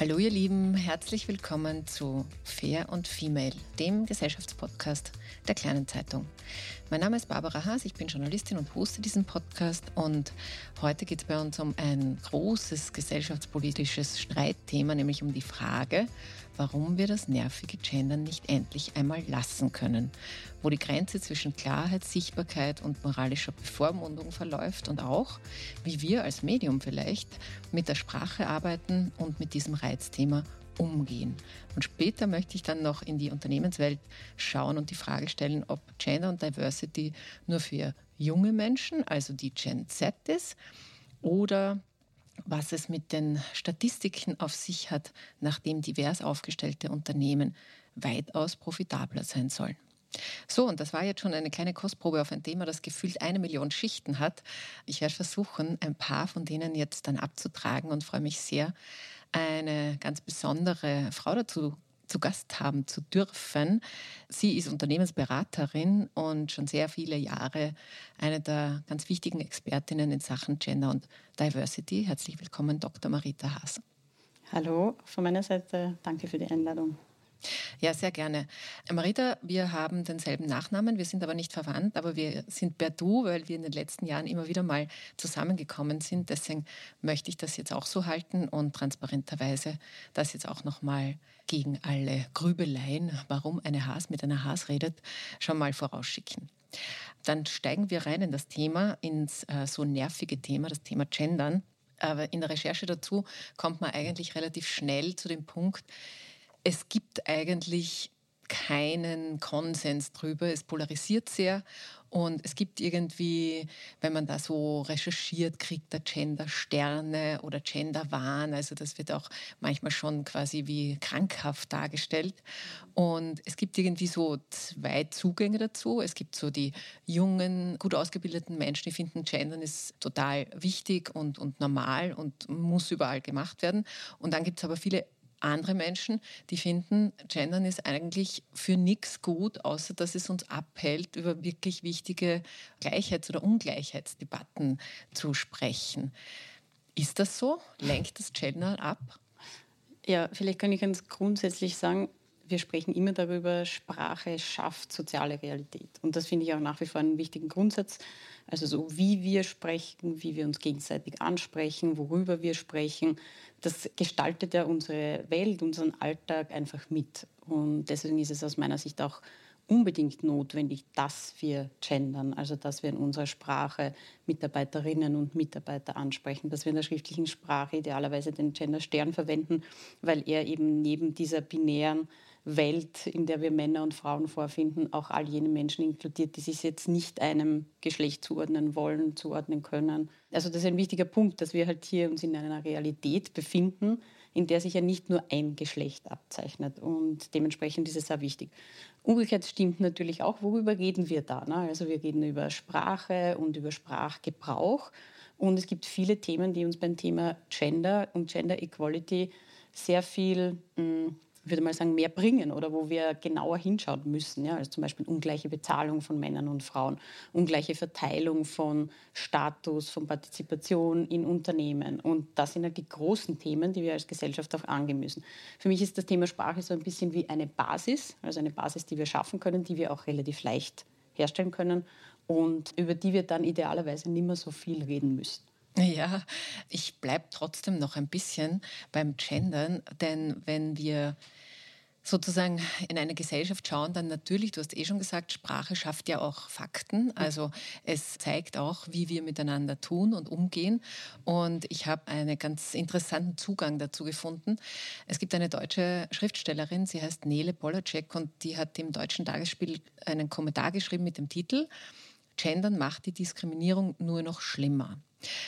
Hallo ihr Lieben, herzlich willkommen zu Fair und Female, dem Gesellschaftspodcast der kleinen Zeitung. Mein Name ist Barbara Haas, ich bin Journalistin und hoste diesen Podcast und heute geht es bei uns um ein großes gesellschaftspolitisches Streitthema, nämlich um die Frage, warum wir das nervige Gendern nicht endlich einmal lassen können, wo die Grenze zwischen Klarheit, Sichtbarkeit und moralischer Bevormundung verläuft und auch, wie wir als Medium vielleicht mit der Sprache arbeiten und mit diesem Reizthema umgehen. Und später möchte ich dann noch in die Unternehmenswelt schauen und die Frage stellen, ob Gender und Diversity nur für junge Menschen, also die Gen Z ist, oder was es mit den Statistiken auf sich hat, nachdem divers aufgestellte Unternehmen weitaus profitabler sein sollen. So, und das war jetzt schon eine kleine Kostprobe auf ein Thema, das gefühlt eine Million Schichten hat. Ich werde versuchen, ein paar von denen jetzt dann abzutragen und freue mich sehr, eine ganz besondere Frau dazu zu Gast haben zu dürfen. Sie ist Unternehmensberaterin und schon sehr viele Jahre eine der ganz wichtigen Expertinnen in Sachen Gender und Diversity. Herzlich willkommen, Dr. Marita Haas. Hallo, von meiner Seite danke für die Einladung. Ja, sehr gerne. Marita, wir haben denselben Nachnamen, wir sind aber nicht verwandt, aber wir sind per Du, weil wir in den letzten Jahren immer wieder mal zusammengekommen sind. Deswegen möchte ich das jetzt auch so halten und transparenterweise das jetzt auch nochmal gegen alle Grübeleien, warum eine Haas mit einer Haas redet, schon mal vorausschicken. Dann steigen wir rein in das Thema, ins äh, so nervige Thema, das Thema Gendern. Aber in der Recherche dazu kommt man eigentlich relativ schnell zu dem Punkt, es gibt eigentlich keinen Konsens drüber. Es polarisiert sehr und es gibt irgendwie, wenn man da so recherchiert, kriegt der Gender Sterne oder Gender Wahn. Also das wird auch manchmal schon quasi wie krankhaft dargestellt. Und es gibt irgendwie so zwei Zugänge dazu. Es gibt so die jungen, gut ausgebildeten Menschen, die finden, Gendern ist total wichtig und, und normal und muss überall gemacht werden. Und dann gibt es aber viele andere Menschen, die finden, Gendern ist eigentlich für nichts gut, außer dass es uns abhält, über wirklich wichtige Gleichheits- oder Ungleichheitsdebatten zu sprechen. Ist das so? Lenkt das Gendern ab? Ja, vielleicht kann ich ganz grundsätzlich sagen, wir sprechen immer darüber, Sprache schafft soziale Realität. Und das finde ich auch nach wie vor einen wichtigen Grundsatz. Also so wie wir sprechen, wie wir uns gegenseitig ansprechen, worüber wir sprechen, das gestaltet ja unsere Welt, unseren Alltag einfach mit. Und deswegen ist es aus meiner Sicht auch unbedingt notwendig, dass wir gendern, also dass wir in unserer Sprache Mitarbeiterinnen und Mitarbeiter ansprechen, dass wir in der schriftlichen Sprache idealerweise den Genderstern verwenden, weil er eben neben dieser binären Welt, in der wir Männer und Frauen vorfinden, auch all jene Menschen inkludiert, die sich jetzt nicht einem Geschlecht zuordnen wollen, zuordnen können. Also das ist ein wichtiger Punkt, dass wir halt hier uns in einer Realität befinden, in der sich ja nicht nur ein Geschlecht abzeichnet und dementsprechend ist es sehr wichtig. Umgekehrt stimmt natürlich auch, worüber reden wir da? Ne? Also wir reden über Sprache und über Sprachgebrauch Und es gibt viele Themen, die uns beim Thema Gender und Gender Equality sehr viel hm, ich würde mal sagen, mehr bringen oder wo wir genauer hinschauen müssen. Ja? Also zum Beispiel ungleiche Bezahlung von Männern und Frauen, ungleiche Verteilung von Status, von Partizipation in Unternehmen. Und das sind halt die großen Themen, die wir als Gesellschaft auch angehen müssen. Für mich ist das Thema Sprache so ein bisschen wie eine Basis, also eine Basis, die wir schaffen können, die wir auch relativ leicht herstellen können und über die wir dann idealerweise nicht mehr so viel reden müssen. Ja, ich bleibe trotzdem noch ein bisschen beim Gendern, denn wenn wir sozusagen in eine Gesellschaft schauen, dann natürlich, du hast eh schon gesagt, Sprache schafft ja auch Fakten. Also es zeigt auch, wie wir miteinander tun und umgehen. Und ich habe einen ganz interessanten Zugang dazu gefunden. Es gibt eine deutsche Schriftstellerin, sie heißt Nele Polacek und die hat dem Deutschen Tagesspiel einen Kommentar geschrieben mit dem Titel Gendern macht die Diskriminierung nur noch schlimmer.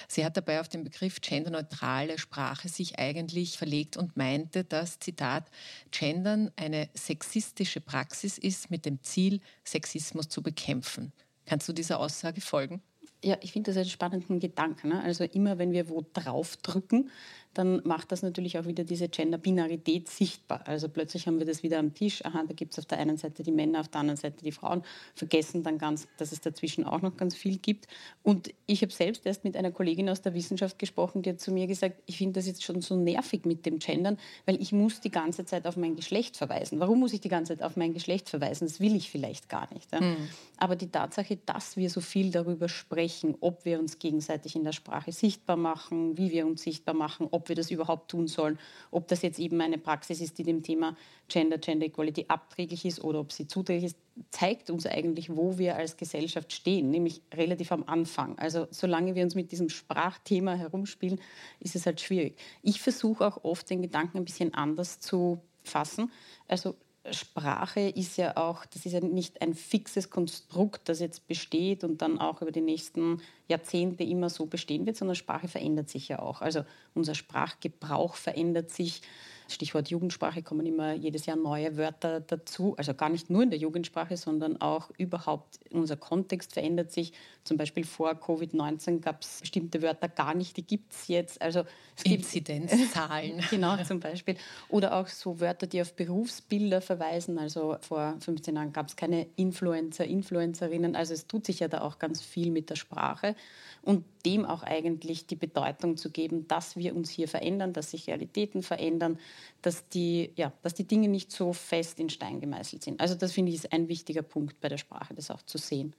Sie hat dabei auf den Begriff genderneutrale Sprache sich eigentlich verlegt und meinte, dass, Zitat, Gendern eine sexistische Praxis ist mit dem Ziel, Sexismus zu bekämpfen. Kannst du dieser Aussage folgen? Ja, ich finde das einen spannenden Gedanken. Ne? Also immer, wenn wir wo drauf drücken, dann macht das natürlich auch wieder diese Gender-Binarität sichtbar. Also plötzlich haben wir das wieder am Tisch. Aha, da gibt es auf der einen Seite die Männer, auf der anderen Seite die Frauen. Vergessen dann ganz, dass es dazwischen auch noch ganz viel gibt. Und ich habe selbst erst mit einer Kollegin aus der Wissenschaft gesprochen, die hat zu mir gesagt, ich finde das jetzt schon so nervig mit dem Gendern, weil ich muss die ganze Zeit auf mein Geschlecht verweisen. Warum muss ich die ganze Zeit auf mein Geschlecht verweisen? Das will ich vielleicht gar nicht. Ja? Hm. Aber die Tatsache, dass wir so viel darüber sprechen, ob wir uns gegenseitig in der Sprache sichtbar machen, wie wir uns sichtbar machen, ob ob wir das überhaupt tun sollen, ob das jetzt eben eine Praxis ist, die dem Thema Gender, Gender Equality abträglich ist oder ob sie zuträglich ist, zeigt uns eigentlich, wo wir als Gesellschaft stehen, nämlich relativ am Anfang. Also solange wir uns mit diesem Sprachthema herumspielen, ist es halt schwierig. Ich versuche auch oft den Gedanken ein bisschen anders zu fassen. Also Sprache ist ja auch, das ist ja nicht ein fixes Konstrukt, das jetzt besteht und dann auch über die nächsten Jahrzehnte immer so bestehen wird, sondern Sprache verändert sich ja auch. Also unser Sprachgebrauch verändert sich. Stichwort Jugendsprache kommen immer jedes Jahr neue Wörter dazu. Also gar nicht nur in der Jugendsprache, sondern auch überhaupt unser Kontext verändert sich. Zum Beispiel vor Covid-19 gab es bestimmte Wörter gar nicht, die gibt es jetzt. Also es Inzidenzzahlen. genau, zum Beispiel. Oder auch so Wörter, die auf Berufsbilder verweisen. Also vor 15 Jahren gab es keine Influencer, Influencerinnen. Also es tut sich ja da auch ganz viel mit der Sprache und dem auch eigentlich die Bedeutung zu geben, dass wir uns hier verändern, dass sich Realitäten verändern, dass die, ja, dass die Dinge nicht so fest in Stein gemeißelt sind. Also das finde ich ist ein wichtiger Punkt bei der Sprache, das auch zu sehen.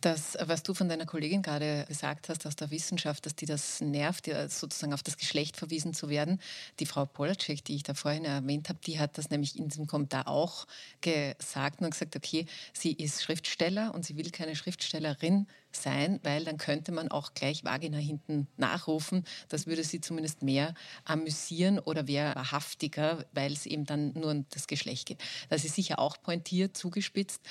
Das, was du von deiner Kollegin gerade gesagt hast aus der Wissenschaft, dass die das nervt, sozusagen auf das Geschlecht verwiesen zu werden. Die Frau Polacek, die ich da vorhin erwähnt habe, die hat das nämlich in diesem Kommentar auch gesagt und gesagt, okay, sie ist Schriftsteller und sie will keine Schriftstellerin sein, weil dann könnte man auch gleich Vagina hinten nachrufen. Das würde sie zumindest mehr amüsieren oder wäre wahrhaftiger, weil es eben dann nur um das Geschlecht geht. Das ist sicher auch pointiert, zugespitzt,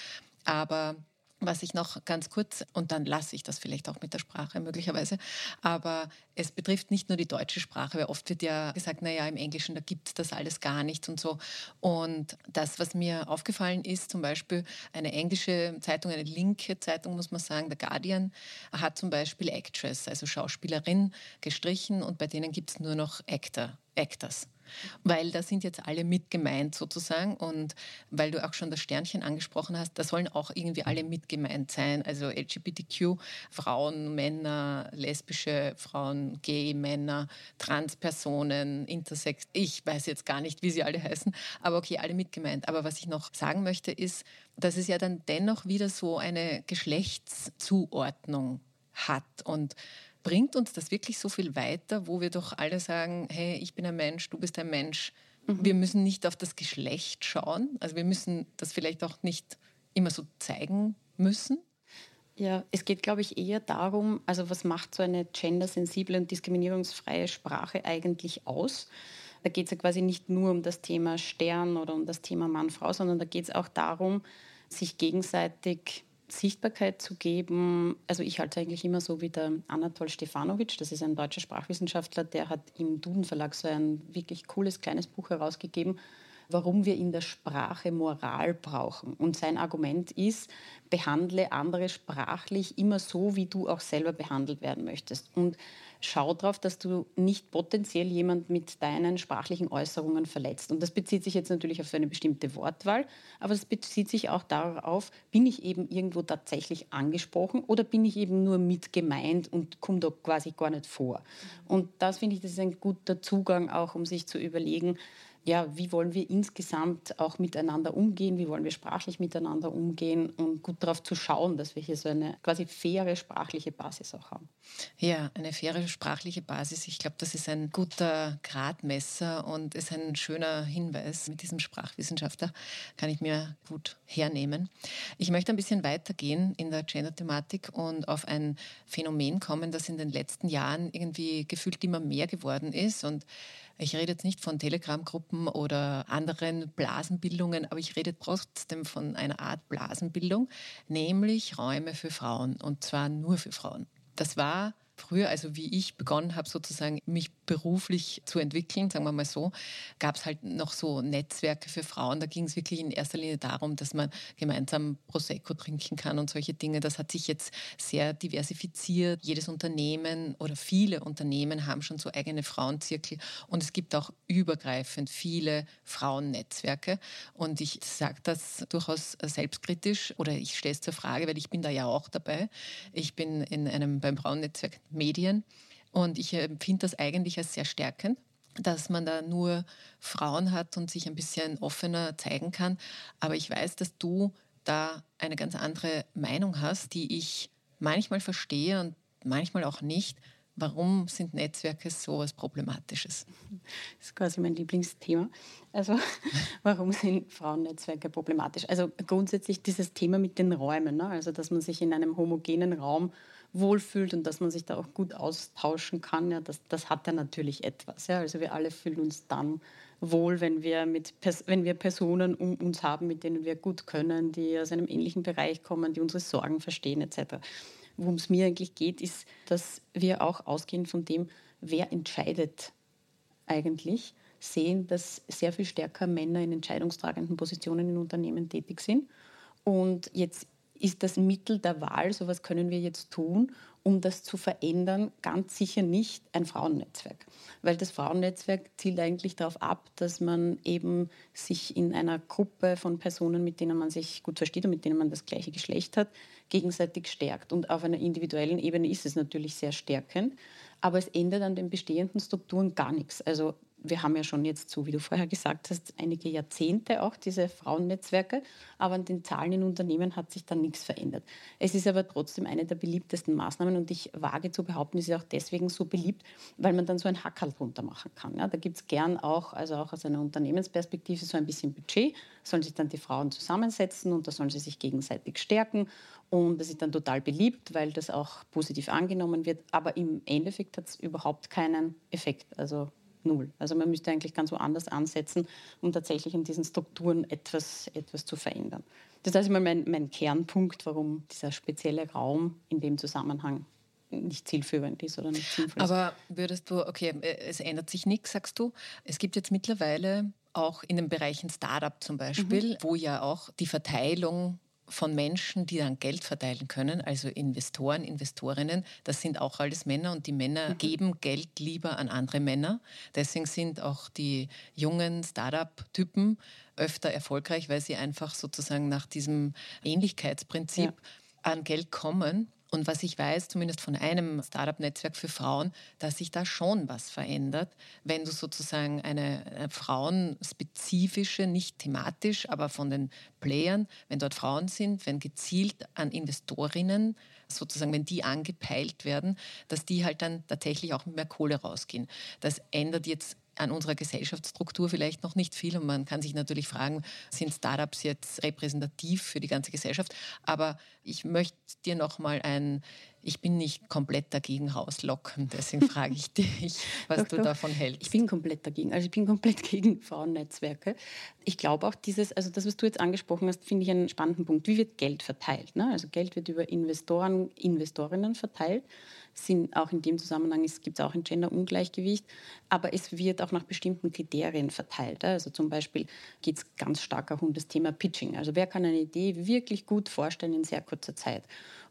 aber was ich noch ganz kurz, und dann lasse ich das vielleicht auch mit der Sprache möglicherweise, aber es betrifft nicht nur die deutsche Sprache, weil oft wird ja gesagt, naja, im Englischen, da gibt es das alles gar nicht und so. Und das, was mir aufgefallen ist, zum Beispiel eine englische Zeitung, eine linke Zeitung, muss man sagen, The Guardian, hat zum Beispiel Actress, also Schauspielerin, gestrichen und bei denen gibt es nur noch Actor, Actors. Weil da sind jetzt alle mit gemeint sozusagen und weil du auch schon das Sternchen angesprochen hast, da sollen auch irgendwie alle mit gemeint sein. Also LGBTQ, Frauen, Männer, lesbische Frauen, Gay, Männer, Transpersonen, Intersex. Ich weiß jetzt gar nicht, wie sie alle heißen, aber okay, alle mit gemeint. Aber was ich noch sagen möchte ist, dass es ja dann dennoch wieder so eine Geschlechtszuordnung hat und bringt uns das wirklich so viel weiter, wo wir doch alle sagen, hey, ich bin ein Mensch, du bist ein Mensch. Mhm. Wir müssen nicht auf das Geschlecht schauen. Also wir müssen das vielleicht auch nicht immer so zeigen müssen. Ja, es geht, glaube ich, eher darum, also was macht so eine gendersensible und diskriminierungsfreie Sprache eigentlich aus? Da geht es ja quasi nicht nur um das Thema Stern oder um das Thema Mann-Frau, sondern da geht es auch darum, sich gegenseitig Sichtbarkeit zu geben. Also ich halte eigentlich immer so wie der Anatol Stefanovic, das ist ein deutscher Sprachwissenschaftler, der hat im Duden Verlag so ein wirklich cooles kleines Buch herausgegeben, warum wir in der Sprache Moral brauchen. Und sein Argument ist, behandle andere sprachlich immer so, wie du auch selber behandelt werden möchtest. Und schau darauf, dass du nicht potenziell jemand mit deinen sprachlichen Äußerungen verletzt. Und das bezieht sich jetzt natürlich auf eine bestimmte Wortwahl, aber es bezieht sich auch darauf, bin ich eben irgendwo tatsächlich angesprochen oder bin ich eben nur mit gemeint und komme da quasi gar nicht vor. Und das finde ich, das ist ein guter Zugang auch, um sich zu überlegen, ja, wie wollen wir insgesamt auch miteinander umgehen, wie wollen wir sprachlich miteinander umgehen und gut darauf zu schauen, dass wir hier so eine quasi faire sprachliche Basis auch haben. Ja, eine faire sprachliche Basis. Ich glaube, das ist ein guter Gradmesser und ist ein schöner Hinweis. Mit diesem Sprachwissenschaftler kann ich mir gut hernehmen. Ich möchte ein bisschen weitergehen in der Gender-Thematik und auf ein Phänomen kommen, das in den letzten Jahren irgendwie gefühlt immer mehr geworden ist und ich rede jetzt nicht von Telegram-Gruppen oder anderen Blasenbildungen, aber ich rede trotzdem von einer Art Blasenbildung, nämlich Räume für Frauen und zwar nur für Frauen. Das war früher, also wie ich begonnen habe, sozusagen mich beruflich zu entwickeln, sagen wir mal so, gab es halt noch so Netzwerke für Frauen. Da ging es wirklich in erster Linie darum, dass man gemeinsam Prosecco trinken kann und solche Dinge. Das hat sich jetzt sehr diversifiziert. Jedes Unternehmen oder viele Unternehmen haben schon so eigene Frauenzirkel und es gibt auch übergreifend viele Frauennetzwerke. Und ich sage das durchaus selbstkritisch oder ich stelle es zur Frage, weil ich bin da ja auch dabei. Ich bin in einem beim Frauennetzwerk Medien und ich empfinde das eigentlich als sehr stärkend, dass man da nur Frauen hat und sich ein bisschen offener zeigen kann. Aber ich weiß, dass du da eine ganz andere Meinung hast, die ich manchmal verstehe und manchmal auch nicht. Warum sind Netzwerke so was Problematisches? Das ist quasi mein Lieblingsthema. Also, warum sind Frauennetzwerke problematisch? Also, grundsätzlich dieses Thema mit den Räumen, ne? also dass man sich in einem homogenen Raum wohlfühlt und dass man sich da auch gut austauschen kann, ja, das, das hat ja natürlich etwas. Ja. Also wir alle fühlen uns dann wohl, wenn wir, mit, wenn wir Personen um uns haben, mit denen wir gut können, die aus einem ähnlichen Bereich kommen, die unsere Sorgen verstehen etc. Worum es mir eigentlich geht, ist, dass wir auch ausgehend von dem, wer entscheidet eigentlich, sehen, dass sehr viel stärker Männer in entscheidungstragenden Positionen in Unternehmen tätig sind. Und jetzt ist das Mittel der Wahl, so was können wir jetzt tun, um das zu verändern, ganz sicher nicht ein Frauennetzwerk. Weil das Frauennetzwerk zielt eigentlich darauf ab, dass man eben sich in einer Gruppe von Personen, mit denen man sich gut versteht und mit denen man das gleiche Geschlecht hat, gegenseitig stärkt. Und auf einer individuellen Ebene ist es natürlich sehr stärkend, aber es ändert an den bestehenden Strukturen gar nichts. Also wir haben ja schon jetzt so, wie du vorher gesagt hast, einige Jahrzehnte auch diese Frauennetzwerke, aber an den Zahlen in Unternehmen hat sich dann nichts verändert. Es ist aber trotzdem eine der beliebtesten Maßnahmen und ich wage zu behaupten, es ist auch deswegen so beliebt, weil man dann so ein Hackerl drunter machen kann. Ja, da gibt es gern auch, also auch aus einer Unternehmensperspektive, so ein bisschen Budget, sollen sich dann die Frauen zusammensetzen und da sollen sie sich gegenseitig stärken und das ist dann total beliebt, weil das auch positiv angenommen wird, aber im Endeffekt hat es überhaupt keinen Effekt. Also null. Also man müsste eigentlich ganz woanders ansetzen, um tatsächlich in diesen Strukturen etwas, etwas zu verändern. Das ist also mal mein, mein Kernpunkt, warum dieser spezielle Raum in dem Zusammenhang nicht zielführend ist oder nicht sinnvoll ist. Aber würdest du, okay, äh, es ändert sich nichts, sagst du. Es gibt jetzt mittlerweile auch in den Bereichen Startup zum Beispiel, mhm. wo ja auch die Verteilung von Menschen, die dann Geld verteilen können, also Investoren, Investorinnen, das sind auch alles Männer und die Männer mhm. geben Geld lieber an andere Männer. Deswegen sind auch die jungen Startup-Typen öfter erfolgreich, weil sie einfach sozusagen nach diesem Ähnlichkeitsprinzip ja. an Geld kommen. Und was ich weiß, zumindest von einem Startup-Netzwerk für Frauen, dass sich da schon was verändert, wenn du sozusagen eine, eine frauenspezifische, nicht thematisch, aber von den Playern, wenn dort Frauen sind, wenn gezielt an Investorinnen sozusagen, wenn die angepeilt werden, dass die halt dann tatsächlich auch mit mehr Kohle rausgehen. Das ändert jetzt an unserer Gesellschaftsstruktur vielleicht noch nicht viel. Und man kann sich natürlich fragen, sind Startups jetzt repräsentativ für die ganze Gesellschaft? Aber ich möchte dir noch mal ein Ich bin nicht komplett dagegen rauslocken, deswegen frage ich dich, was doch, du doch. davon hältst. Ich bin komplett dagegen. Also ich bin komplett gegen Frauennetzwerke. Ich glaube auch dieses, also das, was du jetzt angesprochen hast, finde ich einen spannenden Punkt. Wie wird Geld verteilt? Ne? Also Geld wird über Investoren, Investorinnen verteilt sind auch in dem Zusammenhang gibt es auch ein Gender-Ungleichgewicht, aber es wird auch nach bestimmten Kriterien verteilt. Also zum Beispiel geht es ganz stark auch um das Thema Pitching. Also wer kann eine Idee wirklich gut vorstellen in sehr kurzer Zeit?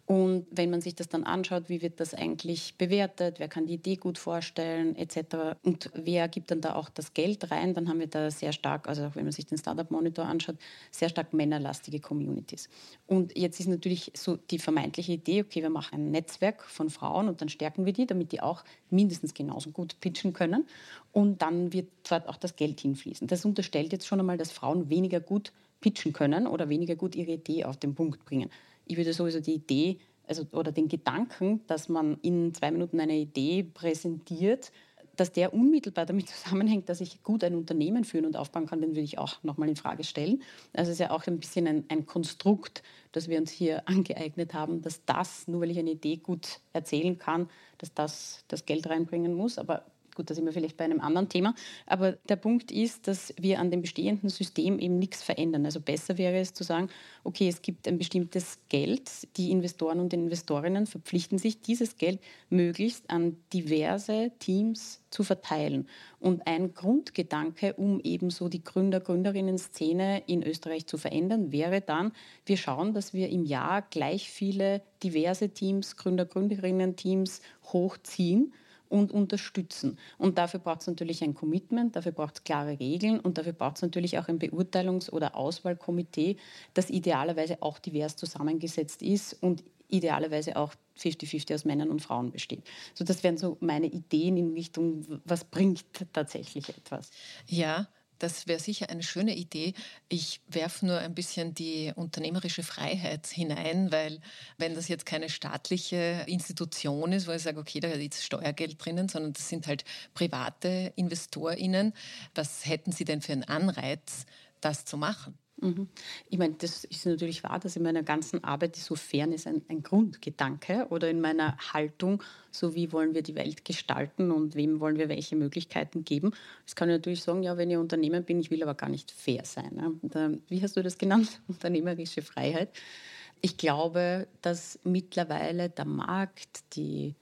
Und wenn man sich das dann anschaut, wie wird das eigentlich bewertet, wer kann die Idee gut vorstellen, etc. Und wer gibt dann da auch das Geld rein, dann haben wir da sehr stark, also auch wenn man sich den Startup Monitor anschaut, sehr stark männerlastige Communities. Und jetzt ist natürlich so die vermeintliche Idee, okay, wir machen ein Netzwerk von Frauen und dann stärken wir die, damit die auch mindestens genauso gut pitchen können. Und dann wird dort auch das Geld hinfließen. Das unterstellt jetzt schon einmal, dass Frauen weniger gut pitchen können oder weniger gut ihre Idee auf den Punkt bringen ich würde sowieso die Idee also, oder den Gedanken, dass man in zwei Minuten eine Idee präsentiert, dass der unmittelbar damit zusammenhängt, dass ich gut ein Unternehmen führen und aufbauen kann, den würde ich auch nochmal in Frage stellen. Also es ist ja auch ein bisschen ein, ein, Konstrukt, das wir uns hier angeeignet haben, dass das, nur weil ich eine Idee gut erzählen kann, dass das das Geld reinbringen muss. Aber Gut, da sind wir vielleicht bei einem anderen Thema. Aber der Punkt ist, dass wir an dem bestehenden System eben nichts verändern. Also besser wäre es zu sagen, okay, es gibt ein bestimmtes Geld. Die Investoren und Investorinnen verpflichten sich, dieses Geld möglichst an diverse Teams zu verteilen. Und ein Grundgedanke, um eben so die Gründer, Gründerinnen-Szene in Österreich zu verändern, wäre dann, wir schauen, dass wir im Jahr gleich viele diverse Teams, Gründer, Gründerinnen-Teams hochziehen und unterstützen. Und dafür braucht es natürlich ein Commitment, dafür braucht es klare Regeln und dafür braucht es natürlich auch ein Beurteilungs- oder Auswahlkomitee, das idealerweise auch divers zusammengesetzt ist und idealerweise auch 50-50 aus Männern und Frauen besteht. So, das wären so meine Ideen in Richtung, was bringt tatsächlich etwas. Ja, das wäre sicher eine schöne Idee. Ich werfe nur ein bisschen die unternehmerische Freiheit hinein, weil wenn das jetzt keine staatliche Institution ist, wo ich sage, okay, da ist Steuergeld drinnen, sondern das sind halt private InvestorInnen, was hätten Sie denn für einen Anreiz, das zu machen? Mhm. Ich meine, das ist natürlich wahr, dass in meiner ganzen Arbeit ist so Fairness ein, ein Grundgedanke oder in meiner Haltung, so wie wollen wir die Welt gestalten und wem wollen wir welche Möglichkeiten geben. Das kann ich natürlich sagen, ja, wenn ich Unternehmer bin, ich will aber gar nicht fair sein. Ne? Und, wie hast du das genannt? Unternehmerische Freiheit. Ich glaube, dass mittlerweile der Markt, die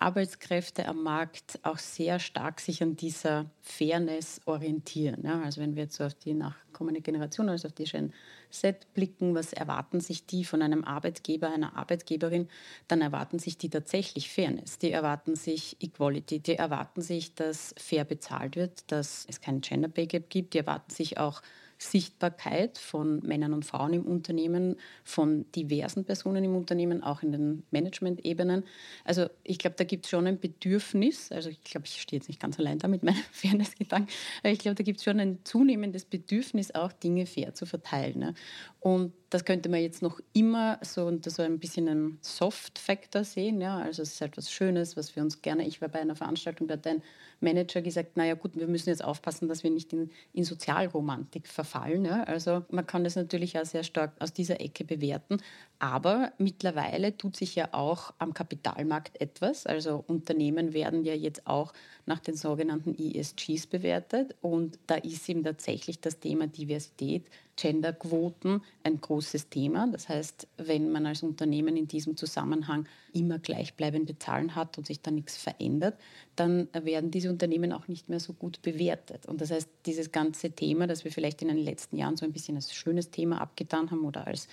Arbeitskräfte am Markt auch sehr stark sich an dieser Fairness orientieren. Ja, also wenn wir jetzt so auf die nachkommende Generation, also auf die Gen Z blicken, was erwarten sich die von einem Arbeitgeber, einer Arbeitgeberin, dann erwarten sich die tatsächlich Fairness. Die erwarten sich Equality, die erwarten sich, dass fair bezahlt wird, dass es kein Gender Pay Gap gibt, die erwarten sich auch Sichtbarkeit von Männern und Frauen im Unternehmen, von diversen Personen im Unternehmen, auch in den Management-Ebenen. Also ich glaube, da gibt es schon ein Bedürfnis, also ich glaube, ich stehe jetzt nicht ganz allein da mit meinem Fairness-Gedanken, aber ich glaube, da gibt es schon ein zunehmendes Bedürfnis, auch Dinge fair zu verteilen. Ne? Und das könnte man jetzt noch immer so unter so ein bisschen einem Soft-Factor sehen. Ja? Also es ist etwas Schönes, was wir uns gerne, ich war bei einer Veranstaltung, da hat ein Manager gesagt, naja gut, wir müssen jetzt aufpassen, dass wir nicht in, in Sozialromantik verfallen. Ja? Also man kann das natürlich auch sehr stark aus dieser Ecke bewerten. Aber mittlerweile tut sich ja auch am Kapitalmarkt etwas. Also Unternehmen werden ja jetzt auch nach den sogenannten ESGs bewertet. Und da ist eben tatsächlich das Thema Diversität, Genderquoten ein großes Thema. Das heißt, wenn man als Unternehmen in diesem Zusammenhang immer gleichbleibende Zahlen hat und sich da nichts verändert, dann werden diese Unternehmen auch nicht mehr so gut bewertet. Und das heißt, dieses ganze Thema, das wir vielleicht in den letzten Jahren so ein bisschen als schönes Thema abgetan haben oder als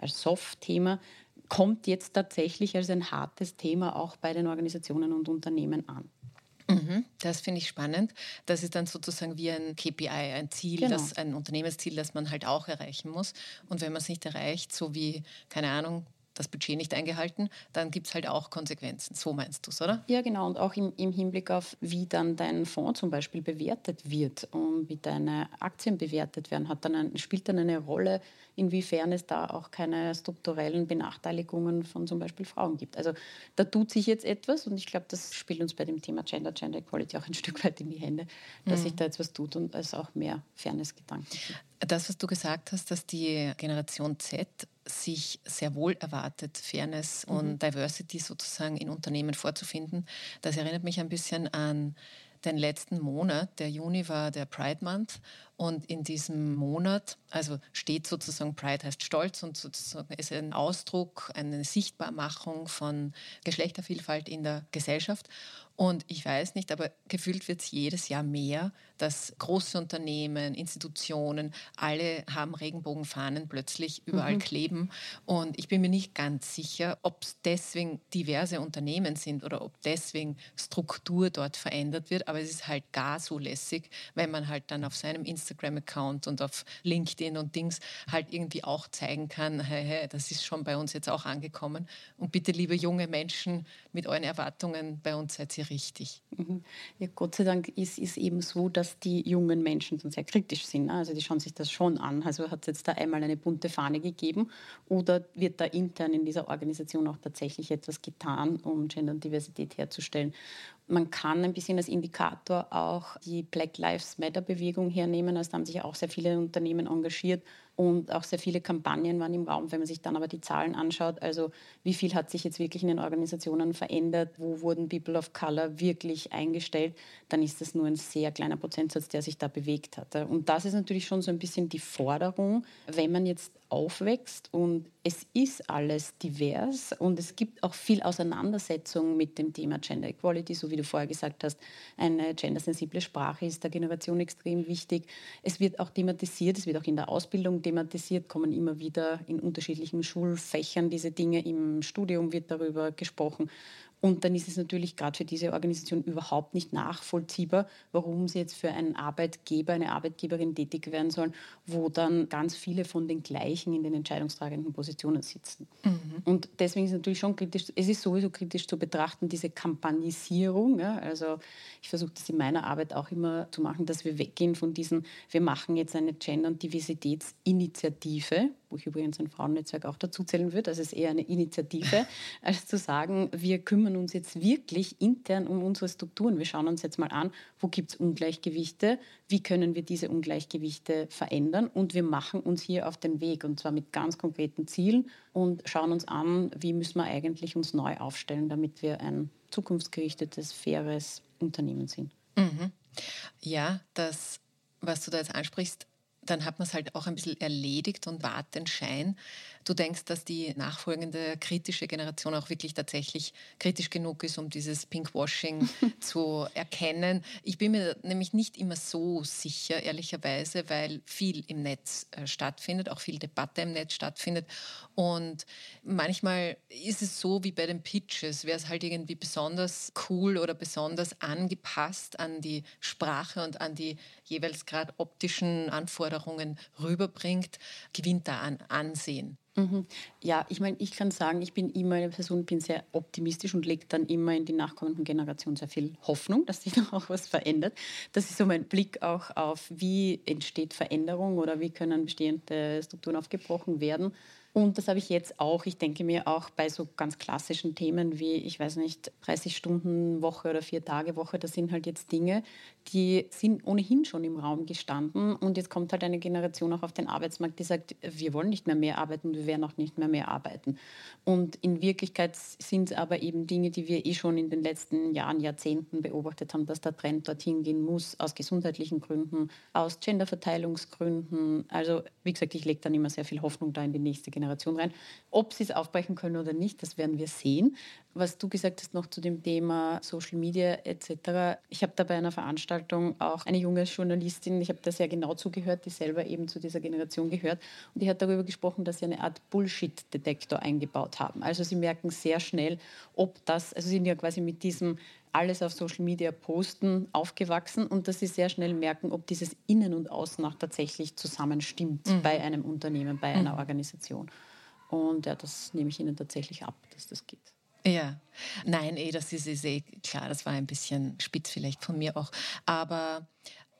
als Soft-Thema, kommt jetzt tatsächlich als ein hartes Thema auch bei den Organisationen und Unternehmen an. Mhm, das finde ich spannend. Das ist dann sozusagen wie ein KPI, ein Ziel, genau. das, ein Unternehmensziel, das man halt auch erreichen muss. Und wenn man es nicht erreicht, so wie, keine Ahnung, das Budget nicht eingehalten, dann gibt es halt auch Konsequenzen. So meinst du es, oder? Ja, genau. Und auch im, im, Hinblick auf, wie dann dein Fonds zum Beispiel bewertet wird und wie deine Aktien bewertet werden, hat dann ein, spielt dann eine Rolle, inwiefern es da auch keine strukturellen Benachteiligungen von zum Beispiel Frauen gibt. Also da tut sich jetzt etwas und ich glaube, das spielt uns bei dem Thema Gender, Gender Equality auch ein Stück weit in die Hände, dass mhm. sich da jetzt was tut und es auch mehr Fairness-Gedanken gibt. Das, was du gesagt hast, dass die Generation Z sich sehr wohl erwartet, Fairness mhm. und Diversity sozusagen in Unternehmen vorzufinden. Das erinnert mich ein bisschen an den letzten Monat. Der Juni war der Pride Month und in diesem Monat, also steht sozusagen Pride heißt Stolz und sozusagen ist ein Ausdruck, eine Sichtbarmachung von Geschlechtervielfalt in der Gesellschaft. Und ich weiß nicht, aber gefühlt wird es jedes Jahr mehr, dass große Unternehmen, Institutionen, alle haben Regenbogenfahnen plötzlich überall mhm. kleben. Und ich bin mir nicht ganz sicher, ob es deswegen diverse Unternehmen sind oder ob deswegen Struktur dort verändert wird. Aber es ist halt gar so lässig, wenn man halt dann auf seinem Instagram-Account und auf LinkedIn und Dings halt irgendwie auch zeigen kann, hey, hey, das ist schon bei uns jetzt auch angekommen. Und bitte, liebe junge Menschen, mit euren Erwartungen bei uns seid ihr richtig. Mhm. Ja, Gott sei Dank ist es eben so, dass die jungen Menschen dann sehr kritisch sind. Ne? Also die schauen sich das schon an. Also hat es jetzt da einmal eine bunte Fahne gegeben oder wird da intern in dieser Organisation auch tatsächlich etwas getan, um Gender und Diversität herzustellen? Man kann ein bisschen als Indikator auch die Black Lives Matter Bewegung hernehmen. Also da haben sich auch sehr viele Unternehmen engagiert und auch sehr viele Kampagnen waren im Raum. Wenn man sich dann aber die Zahlen anschaut, also wie viel hat sich jetzt wirklich in den Organisationen verändert, wo wurden People of Color wirklich eingestellt, dann ist das nur ein sehr kleiner Prozentsatz, der sich da bewegt hat. Und das ist natürlich schon so ein bisschen die Forderung, wenn man jetzt aufwächst und es ist alles divers und es gibt auch viel Auseinandersetzung mit dem Thema Gender Equality, so wie du vorher gesagt hast, eine gendersensible Sprache ist der Generation extrem wichtig. Es wird auch thematisiert, es wird auch in der Ausbildung thematisiert, kommen immer wieder in unterschiedlichen Schulfächern diese Dinge, im Studium wird darüber gesprochen und dann ist es natürlich gerade für diese Organisation überhaupt nicht nachvollziehbar, warum sie jetzt für einen Arbeitgeber, eine Arbeitgeberin tätig werden sollen, wo dann ganz viele von den gleichen in den entscheidungstragenden Positionen sitzen. Mhm. Und deswegen ist es natürlich schon kritisch, es ist sowieso kritisch zu betrachten, diese Kampagnisierung. Ja? Also ich versuche das in meiner Arbeit auch immer zu machen, dass wir weggehen von diesen, wir machen jetzt eine Gender- und Diversitätsinitiative, wo ich übrigens ein Frauennetzwerk auch dazu zählen würde. Also es ist eher eine Initiative, als zu sagen, wir kümmern uns jetzt wirklich intern um unsere Strukturen. Wir schauen uns jetzt mal an, wo gibt es Ungleichgewichte, wie können wir diese Ungleichgewichte verändern und wir machen uns hier auf den Weg und zwar mit ganz konkreten Zielen und schauen uns an, wie müssen wir eigentlich uns neu aufstellen, damit wir ein zukunftsgerichtetes, faires Unternehmen sind. Mhm. Ja, das, was du da jetzt ansprichst, dann hat man es halt auch ein bisschen erledigt und wahrt den Schein. Du denkst, dass die nachfolgende kritische Generation auch wirklich tatsächlich kritisch genug ist, um dieses Pinkwashing zu erkennen. Ich bin mir nämlich nicht immer so sicher, ehrlicherweise, weil viel im Netz äh, stattfindet, auch viel Debatte im Netz stattfindet. Und manchmal ist es so wie bei den Pitches, wäre es halt irgendwie besonders cool oder besonders angepasst an die Sprache und an die jeweils gerade optischen Anforderungen rüberbringt, gewinnt da an Ansehen. Mhm. Ja, ich meine, ich kann sagen, ich bin immer eine Person, bin sehr optimistisch und lege dann immer in die nachkommenden Generationen sehr viel Hoffnung, dass sich noch auch was verändert. Das ist so mein Blick auch auf, wie entsteht Veränderung oder wie können bestehende Strukturen aufgebrochen werden. Und das habe ich jetzt auch. Ich denke mir auch bei so ganz klassischen Themen wie, ich weiß nicht, 30 Stunden Woche oder vier Tage Woche, das sind halt jetzt Dinge, die sind ohnehin schon im Raum gestanden. Und jetzt kommt halt eine Generation auch auf den Arbeitsmarkt, die sagt, wir wollen nicht mehr mehr arbeiten, wir werden auch nicht mehr mehr arbeiten. Und in Wirklichkeit sind es aber eben Dinge, die wir eh schon in den letzten Jahren, Jahrzehnten beobachtet haben, dass der Trend dorthin gehen muss, aus gesundheitlichen Gründen, aus Genderverteilungsgründen. Also wie gesagt, ich lege dann immer sehr viel Hoffnung da in die nächste Generation. Generation rein. Ob sie es aufbrechen können oder nicht, das werden wir sehen. Was du gesagt hast noch zu dem Thema Social Media etc. Ich habe da bei einer Veranstaltung auch eine junge Journalistin, ich habe da sehr genau zugehört, die selber eben zu dieser Generation gehört. Und die hat darüber gesprochen, dass sie eine Art Bullshit-Detektor eingebaut haben. Also sie merken sehr schnell, ob das, also sie sind ja quasi mit diesem alles auf Social Media posten, aufgewachsen und dass sie sehr schnell merken, ob dieses Innen und Außen auch tatsächlich zusammenstimmt mhm. bei einem Unternehmen, bei einer mhm. Organisation. Und ja, das nehme ich Ihnen tatsächlich ab, dass das geht. Ja, nein, eh, das ist, ist eh klar, das war ein bisschen spitz vielleicht von mir auch. Aber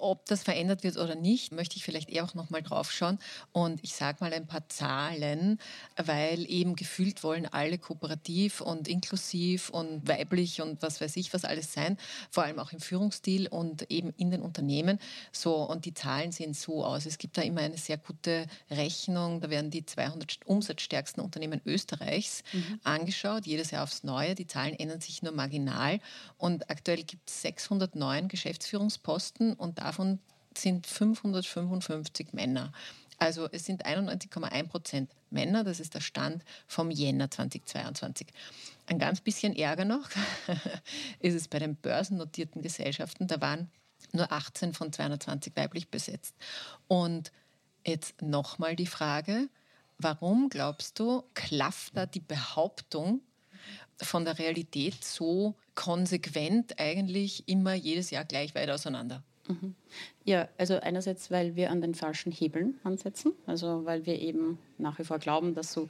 ob das verändert wird oder nicht, möchte ich vielleicht eher auch noch mal drauf schauen. Und ich sage mal ein paar Zahlen, weil eben gefühlt wollen alle kooperativ und inklusiv und weiblich und was weiß ich was alles sein, vor allem auch im Führungsstil und eben in den Unternehmen. So, und die Zahlen sehen so aus. Es gibt da immer eine sehr gute Rechnung. Da werden die 200 umsatzstärksten Unternehmen Österreichs mhm. angeschaut, jedes Jahr aufs Neue. Die Zahlen ändern sich nur marginal. Und aktuell gibt es 609 Geschäftsführungsposten und da davon sind 555 Männer. Also es sind 91,1 Prozent Männer, das ist der Stand vom Jänner 2022. Ein ganz bisschen Ärger noch ist es bei den börsennotierten Gesellschaften, da waren nur 18 von 220 weiblich besetzt. Und jetzt nochmal die Frage, warum glaubst du, klafft da die Behauptung von der Realität so konsequent eigentlich immer jedes Jahr gleich weit auseinander? Mhm. Ja, also einerseits, weil wir an den falschen Hebeln ansetzen, also weil wir eben nach wie vor glauben, dass so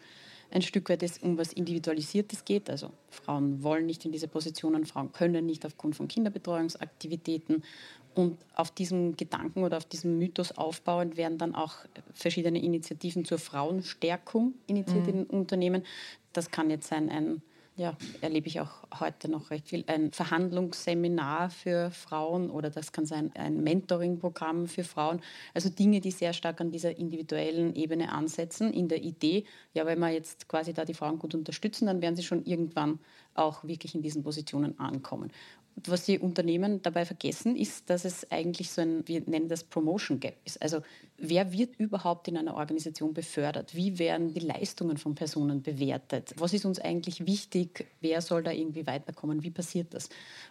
ein Stück weit es um was Individualisiertes geht. Also Frauen wollen nicht in diese Positionen, Frauen können nicht aufgrund von Kinderbetreuungsaktivitäten. Und auf diesem Gedanken oder auf diesem Mythos aufbauend werden dann auch verschiedene Initiativen zur Frauenstärkung initiiert mhm. in Unternehmen. Das kann jetzt sein ein ja, erlebe ich auch heute noch recht viel. Ein Verhandlungsseminar für Frauen oder das kann sein ein Mentoring-Programm für Frauen. Also Dinge, die sehr stark an dieser individuellen Ebene ansetzen, in der Idee, ja, wenn wir jetzt quasi da die Frauen gut unterstützen, dann werden sie schon irgendwann auch wirklich in diesen Positionen ankommen was die Unternehmen dabei vergessen, ist, dass es eigentlich so ein, wir nennen das Promotion Gap ist. Also wer wird überhaupt in einer Organisation befördert? Wie werden die Leistungen von Personen bewertet? Was ist uns eigentlich wichtig? Wer soll da irgendwie weiterkommen? Wie passiert das?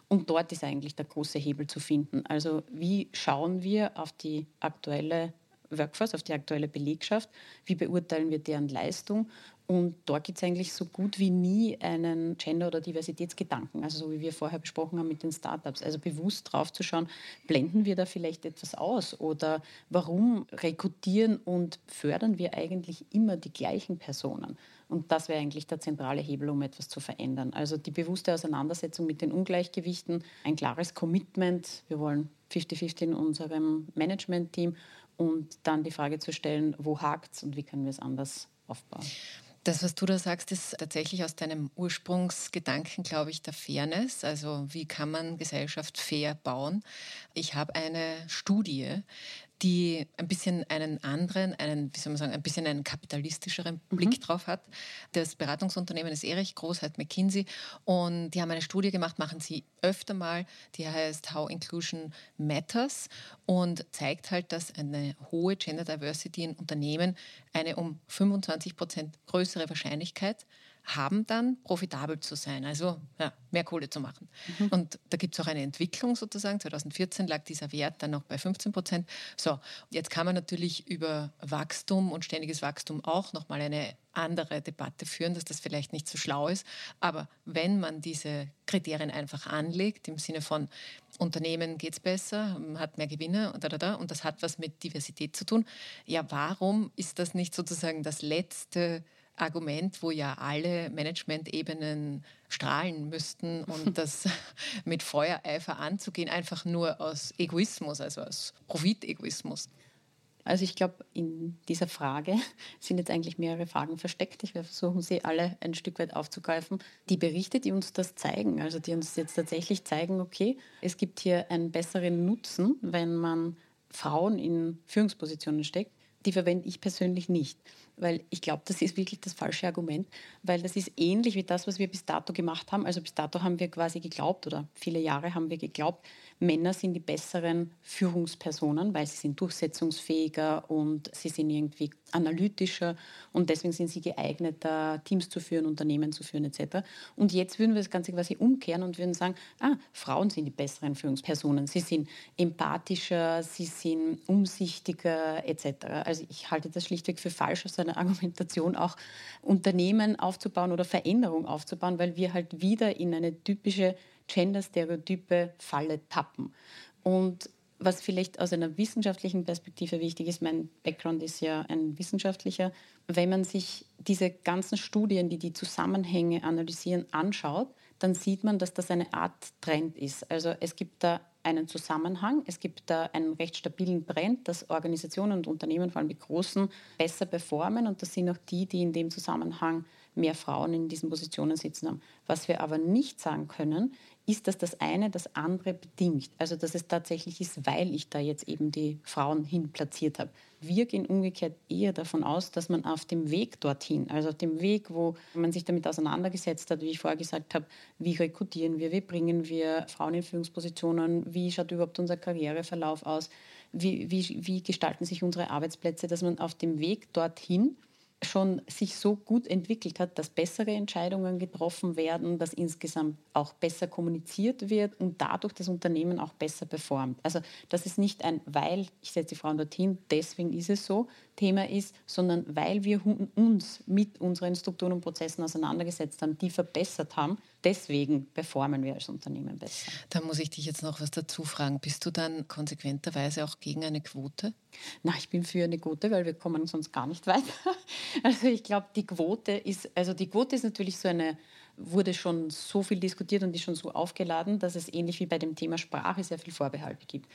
Und dort ist eigentlich der große Hebel zu finden. Also wie schauen wir auf die aktuelle Workforce, auf die aktuelle Belegschaft, wie beurteilen wir deren Leistung und dort gibt es eigentlich so gut wie nie einen Gender- oder Diversitätsgedanken, also so wie wir vorher besprochen haben mit den Startups. Also bewusst drauf zu schauen, blenden wir da vielleicht etwas aus oder warum rekrutieren und fördern wir eigentlich immer die gleichen Personen? Und das wäre eigentlich der zentrale Hebel, um etwas zu verändern. Also die bewusste Auseinandersetzung mit den Ungleichgewichten, ein klares Commitment. Wir wollen 50-50 in unserem Management-Team und dann die Frage zu stellen, wo hakt es und wie können wir es anders aufbauen. Das, was du da sagst, ist tatsächlich aus deinem Ursprungsgedanken, glaube ich, der Fairness. Also wie kann man Gesellschaft fair bauen? Ich habe eine Studie, die ein bisschen einen anderen, einen, wie soll man sagen, ein bisschen einen kapitalistischeren mhm. Blick drauf hat. Das Beratungsunternehmen ist eh recht groß, hat McKinsey. Und die haben eine Studie gemacht, machen sie öfter mal, die heißt How Inclusion Matters und zeigt halt, dass eine hohe Gender Diversity in Unternehmen eine um 25 Prozent größere Wahrscheinlichkeit haben dann profitabel zu sein, also ja, mehr Kohle zu machen. Mhm. Und da gibt es auch eine Entwicklung sozusagen. 2014 lag dieser Wert dann noch bei 15 Prozent. So, jetzt kann man natürlich über Wachstum und ständiges Wachstum auch nochmal eine andere Debatte führen, dass das vielleicht nicht so schlau ist. Aber wenn man diese Kriterien einfach anlegt, im Sinne von Unternehmen geht es besser, hat mehr Gewinne und, da, da, da, und das hat was mit Diversität zu tun, ja, warum ist das nicht sozusagen das letzte Argument, wo ja alle Management-Ebenen strahlen müssten und das mit Feuereifer anzugehen, einfach nur aus Egoismus, also aus Profitegoismus. Also ich glaube, in dieser Frage sind jetzt eigentlich mehrere Fragen versteckt. Ich werde versuchen, sie alle ein Stück weit aufzugreifen. Die Berichte, die uns das zeigen, also die uns jetzt tatsächlich zeigen, okay, es gibt hier einen besseren Nutzen, wenn man Frauen in Führungspositionen steckt, die verwende ich persönlich nicht weil ich glaube, das ist wirklich das falsche Argument, weil das ist ähnlich wie das, was wir bis dato gemacht haben. Also bis dato haben wir quasi geglaubt oder viele Jahre haben wir geglaubt, Männer sind die besseren Führungspersonen, weil sie sind durchsetzungsfähiger und sie sind irgendwie analytischer und deswegen sind sie geeigneter, Teams zu führen, Unternehmen zu führen etc. Und jetzt würden wir das Ganze quasi umkehren und würden sagen, ah, Frauen sind die besseren Führungspersonen. Sie sind empathischer, sie sind umsichtiger etc. Also ich halte das schlichtweg für falsch aus einer Argumentation auch Unternehmen aufzubauen oder Veränderung aufzubauen, weil wir halt wieder in eine typische Gender-Stereotype Falle tappen. Und was vielleicht aus einer wissenschaftlichen Perspektive wichtig ist, mein Background ist ja ein wissenschaftlicher, wenn man sich diese ganzen Studien, die die Zusammenhänge analysieren, anschaut, dann sieht man, dass das eine Art Trend ist. Also es gibt da einen Zusammenhang. Es gibt da einen recht stabilen Trend, dass Organisationen und Unternehmen, vor allem die großen, besser performen. Und das sind auch die, die in dem Zusammenhang mehr Frauen in diesen Positionen sitzen haben. Was wir aber nicht sagen können, ist, dass das eine das andere bedingt. Also dass es tatsächlich ist, weil ich da jetzt eben die Frauen hin platziert habe. Wir gehen umgekehrt eher davon aus, dass man auf dem Weg dorthin, also auf dem Weg, wo man sich damit auseinandergesetzt hat, wie ich vorher gesagt habe, wie rekrutieren wir, wie bringen wir Frauen in Führungspositionen, wie schaut überhaupt unser Karriereverlauf aus, wie, wie, wie gestalten sich unsere Arbeitsplätze, dass man auf dem Weg dorthin schon sich so gut entwickelt hat, dass bessere Entscheidungen getroffen werden, dass insgesamt auch besser kommuniziert wird und dadurch das Unternehmen auch besser performt. Also das ist nicht ein, weil ich setze die Frauen dorthin, deswegen ist es so, Thema ist, sondern weil wir uns mit unseren Strukturen und Prozessen auseinandergesetzt haben, die verbessert haben, deswegen performen wir als Unternehmen besser. Da muss ich dich jetzt noch was dazu fragen. Bist du dann konsequenterweise auch gegen eine Quote? Na, ich bin für eine Quote, weil wir kommen sonst gar nicht weiter. Also ich glaube, die Quote ist, also die Quote ist natürlich so eine wurde schon so viel diskutiert und ist schon so aufgeladen, dass es ähnlich wie bei dem Thema Sprache sehr viel Vorbehalte gibt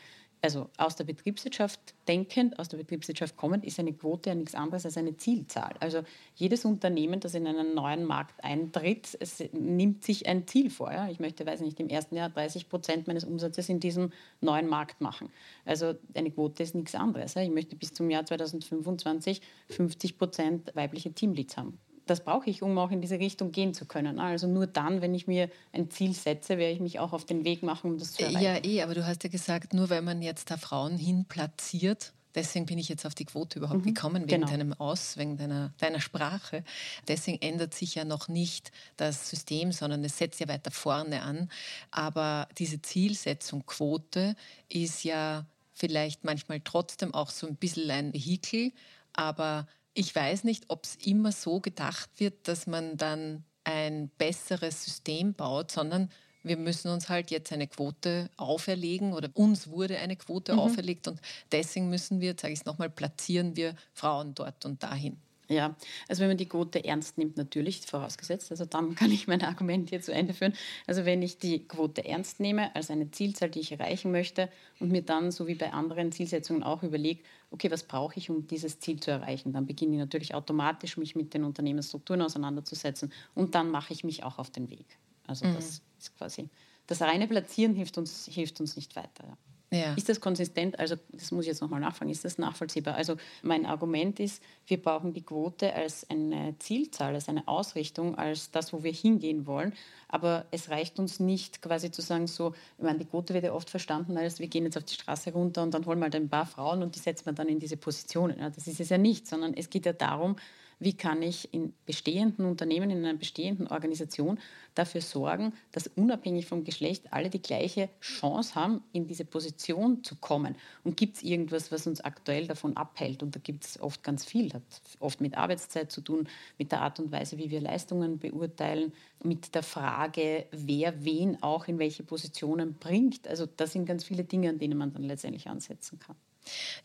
also aus der Betriebswirtschaft denkend, aus der Betriebswirtschaft kommend, ist eine Quote ja nichts anderes als eine Zielzahl. Also jedes Unternehmen, das in einen neuen Markt eintritt, nimmt sich ein Ziel vor. Ja? Ich möchte, weiß nicht, im ersten Jahr 30 Prozent meines Umsatzes in diesem neuen Markt machen. Also eine Quote ist nichts anderes. Ja? Ich möchte bis zum Jahr 2025 50 Prozent weibliche Teamleads haben das brauche ich, um auch in diese Richtung gehen zu können. Also nur dann, wenn ich mir ein Ziel setze, werde ich mich auch auf den Weg machen, um das zu erreichen. Ja, eh, aber du hast ja gesagt, nur weil man jetzt da Frauen hin platziert, Deswegen bin ich jetzt auf die Quote überhaupt mhm, gekommen, wegen genau. deinem Aus, wegen deiner, deiner Sprache. Deswegen ändert sich ja noch nicht das System, sondern es setzt ja weiter vorne an. Aber diese Zielsetzung Quote ist ja vielleicht manchmal trotzdem auch so ein bisschen ein Vehikel, aber ich weiß nicht, ob es immer so gedacht wird, dass man dann ein besseres System baut, sondern wir müssen uns halt jetzt eine Quote auferlegen oder uns wurde eine Quote mhm. auferlegt und deswegen müssen wir, sage ich es nochmal, platzieren wir Frauen dort und dahin. Ja, also wenn man die Quote ernst nimmt, natürlich vorausgesetzt, also dann kann ich mein Argument hier zu Ende führen. Also wenn ich die Quote ernst nehme als eine Zielzahl, die ich erreichen möchte und mir dann, so wie bei anderen Zielsetzungen auch überlege, okay, was brauche ich, um dieses Ziel zu erreichen, dann beginne ich natürlich automatisch, mich mit den Unternehmensstrukturen auseinanderzusetzen und dann mache ich mich auch auf den Weg. Also mhm. das ist quasi, das reine Platzieren hilft uns, hilft uns nicht weiter. Ja. Ja. Ist das konsistent? Also, das muss ich jetzt nochmal nachfragen. Ist das nachvollziehbar? Also, mein Argument ist, wir brauchen die Quote als eine Zielzahl, als eine Ausrichtung, als das, wo wir hingehen wollen. Aber es reicht uns nicht, quasi zu sagen, so, ich meine, die Quote wird ja oft verstanden als, wir gehen jetzt auf die Straße runter und dann holen wir halt ein paar Frauen und die setzen wir dann in diese Positionen. Ja, das ist es ja nicht, sondern es geht ja darum, wie kann ich in bestehenden Unternehmen, in einer bestehenden Organisation dafür sorgen, dass unabhängig vom Geschlecht alle die gleiche Chance haben, in diese Position zu kommen. Und gibt es irgendwas, was uns aktuell davon abhält? Und da gibt es oft ganz viel, hat oft mit Arbeitszeit zu tun, mit der Art und Weise, wie wir Leistungen beurteilen, mit der Frage, wer wen auch in welche Positionen bringt. Also das sind ganz viele Dinge, an denen man dann letztendlich ansetzen kann.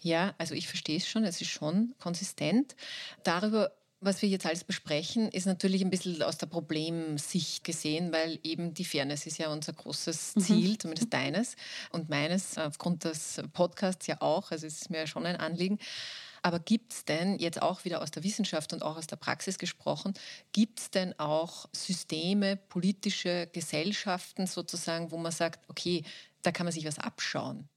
Ja, also ich verstehe es schon, es ist schon konsistent. Darüber was wir jetzt alles besprechen, ist natürlich ein bisschen aus der Problemsicht gesehen, weil eben die Fairness ist ja unser großes mhm. Ziel, mhm. zumindest deines und meines, aufgrund des Podcasts ja auch. Also es ist mir schon ein Anliegen. Aber gibt es denn, jetzt auch wieder aus der Wissenschaft und auch aus der Praxis gesprochen, gibt es denn auch Systeme, politische Gesellschaften sozusagen, wo man sagt, okay, da kann man sich was abschauen?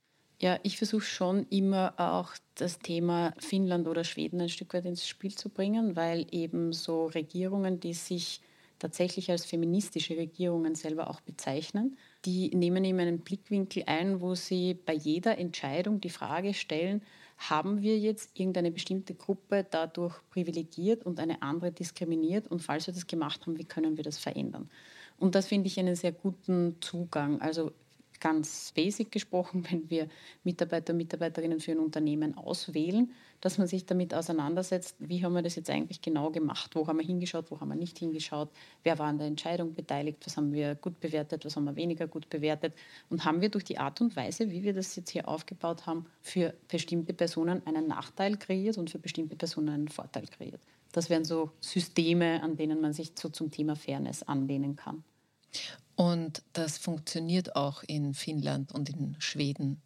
Ja, ich versuche schon immer auch das Thema Finnland oder Schweden ein Stück weit ins Spiel zu bringen, weil eben so Regierungen, die sich tatsächlich als feministische Regierungen selber auch bezeichnen, die nehmen eben einen Blickwinkel ein, wo sie bei jeder Entscheidung die Frage stellen, haben wir jetzt irgendeine bestimmte Gruppe dadurch privilegiert und eine andere diskriminiert? Und falls wir das gemacht haben, wie können wir das verändern? Und das finde ich einen sehr guten Zugang. Also ganz basic gesprochen, wenn wir Mitarbeiter und Mitarbeiterinnen für ein Unternehmen auswählen, dass man sich damit auseinandersetzt, wie haben wir das jetzt eigentlich genau gemacht, wo haben wir hingeschaut, wo haben wir nicht hingeschaut, wer war an der Entscheidung beteiligt, was haben wir gut bewertet, was haben wir weniger gut bewertet? Und haben wir durch die Art und Weise, wie wir das jetzt hier aufgebaut haben, für bestimmte Personen einen Nachteil kreiert und für bestimmte Personen einen Vorteil kreiert. Das wären so Systeme, an denen man sich so zum Thema Fairness anlehnen kann. Und das funktioniert auch in Finnland und in Schweden